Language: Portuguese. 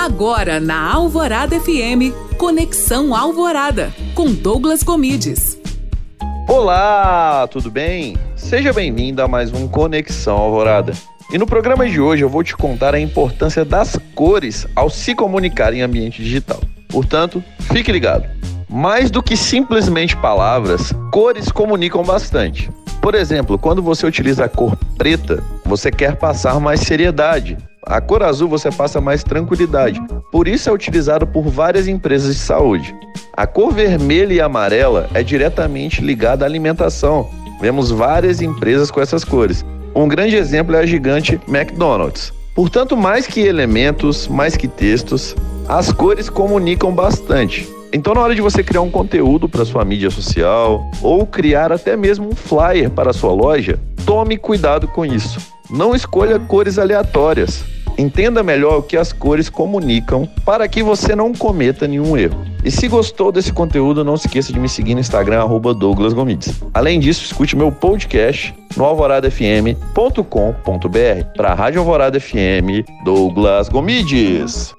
Agora na Alvorada FM, Conexão Alvorada, com Douglas Comides. Olá, tudo bem? Seja bem-vindo a mais um Conexão Alvorada. E no programa de hoje eu vou te contar a importância das cores ao se comunicar em ambiente digital. Portanto, fique ligado. Mais do que simplesmente palavras, cores comunicam bastante. Por exemplo, quando você utiliza a cor preta, você quer passar mais seriedade, a cor azul você passa mais tranquilidade. Por isso é utilizado por várias empresas de saúde. A cor vermelha e amarela é diretamente ligada à alimentação. Vemos várias empresas com essas cores. Um grande exemplo é a gigante McDonald's. Portanto, mais que elementos, mais que textos, as cores comunicam bastante. Então, na hora de você criar um conteúdo para sua mídia social ou criar até mesmo um flyer para sua loja, tome cuidado com isso. Não escolha cores aleatórias. Entenda melhor o que as cores comunicam para que você não cometa nenhum erro. E se gostou desse conteúdo, não se esqueça de me seguir no Instagram, arroba Douglas Gomides. Além disso, escute meu podcast no alvoradafm.com.br para a Rádio Alvorada FM, Douglas Gomides.